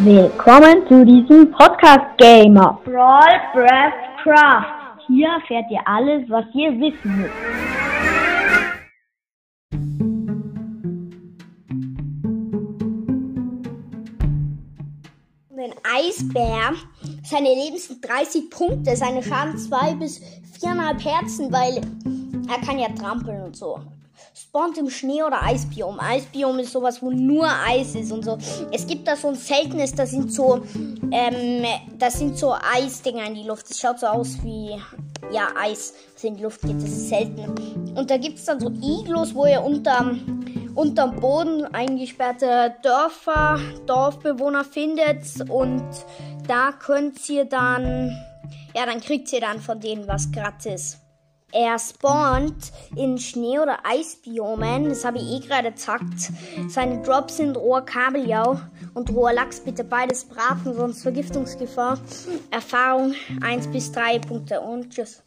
Willkommen zu diesem Podcast Gamer Brawl Breath Craft. Hier erfährt ihr alles, was ihr wissen müsst. Ein Eisbär, seine Leben sind 30 Punkte, seine Schaden 2 bis 4,5 Herzen, weil er kann ja trampeln und so spawnt im Schnee- oder Eisbiom. Eisbiom ist sowas, wo nur Eis ist und so. Es gibt da so ein seltenes, das sind so, ähm, das sind so Eisdinger in die Luft. Das schaut so aus wie, ja, Eis, das in die Luft geht. Das ist selten. Und da gibt es dann so Iglos, wo ihr unterm, unterm Boden eingesperrte Dörfer, Dorfbewohner findet und da könnt ihr dann, ja, dann kriegt ihr dann von denen was gratis. Er spawnt in Schnee- oder Eisbiomen. Das habe ich eh gerade gesagt. Seine Drops sind roher Kabeljau und roher Lachs. Bitte beides braten, sonst Vergiftungsgefahr. Erfahrung 1 bis 3 Punkte und tschüss.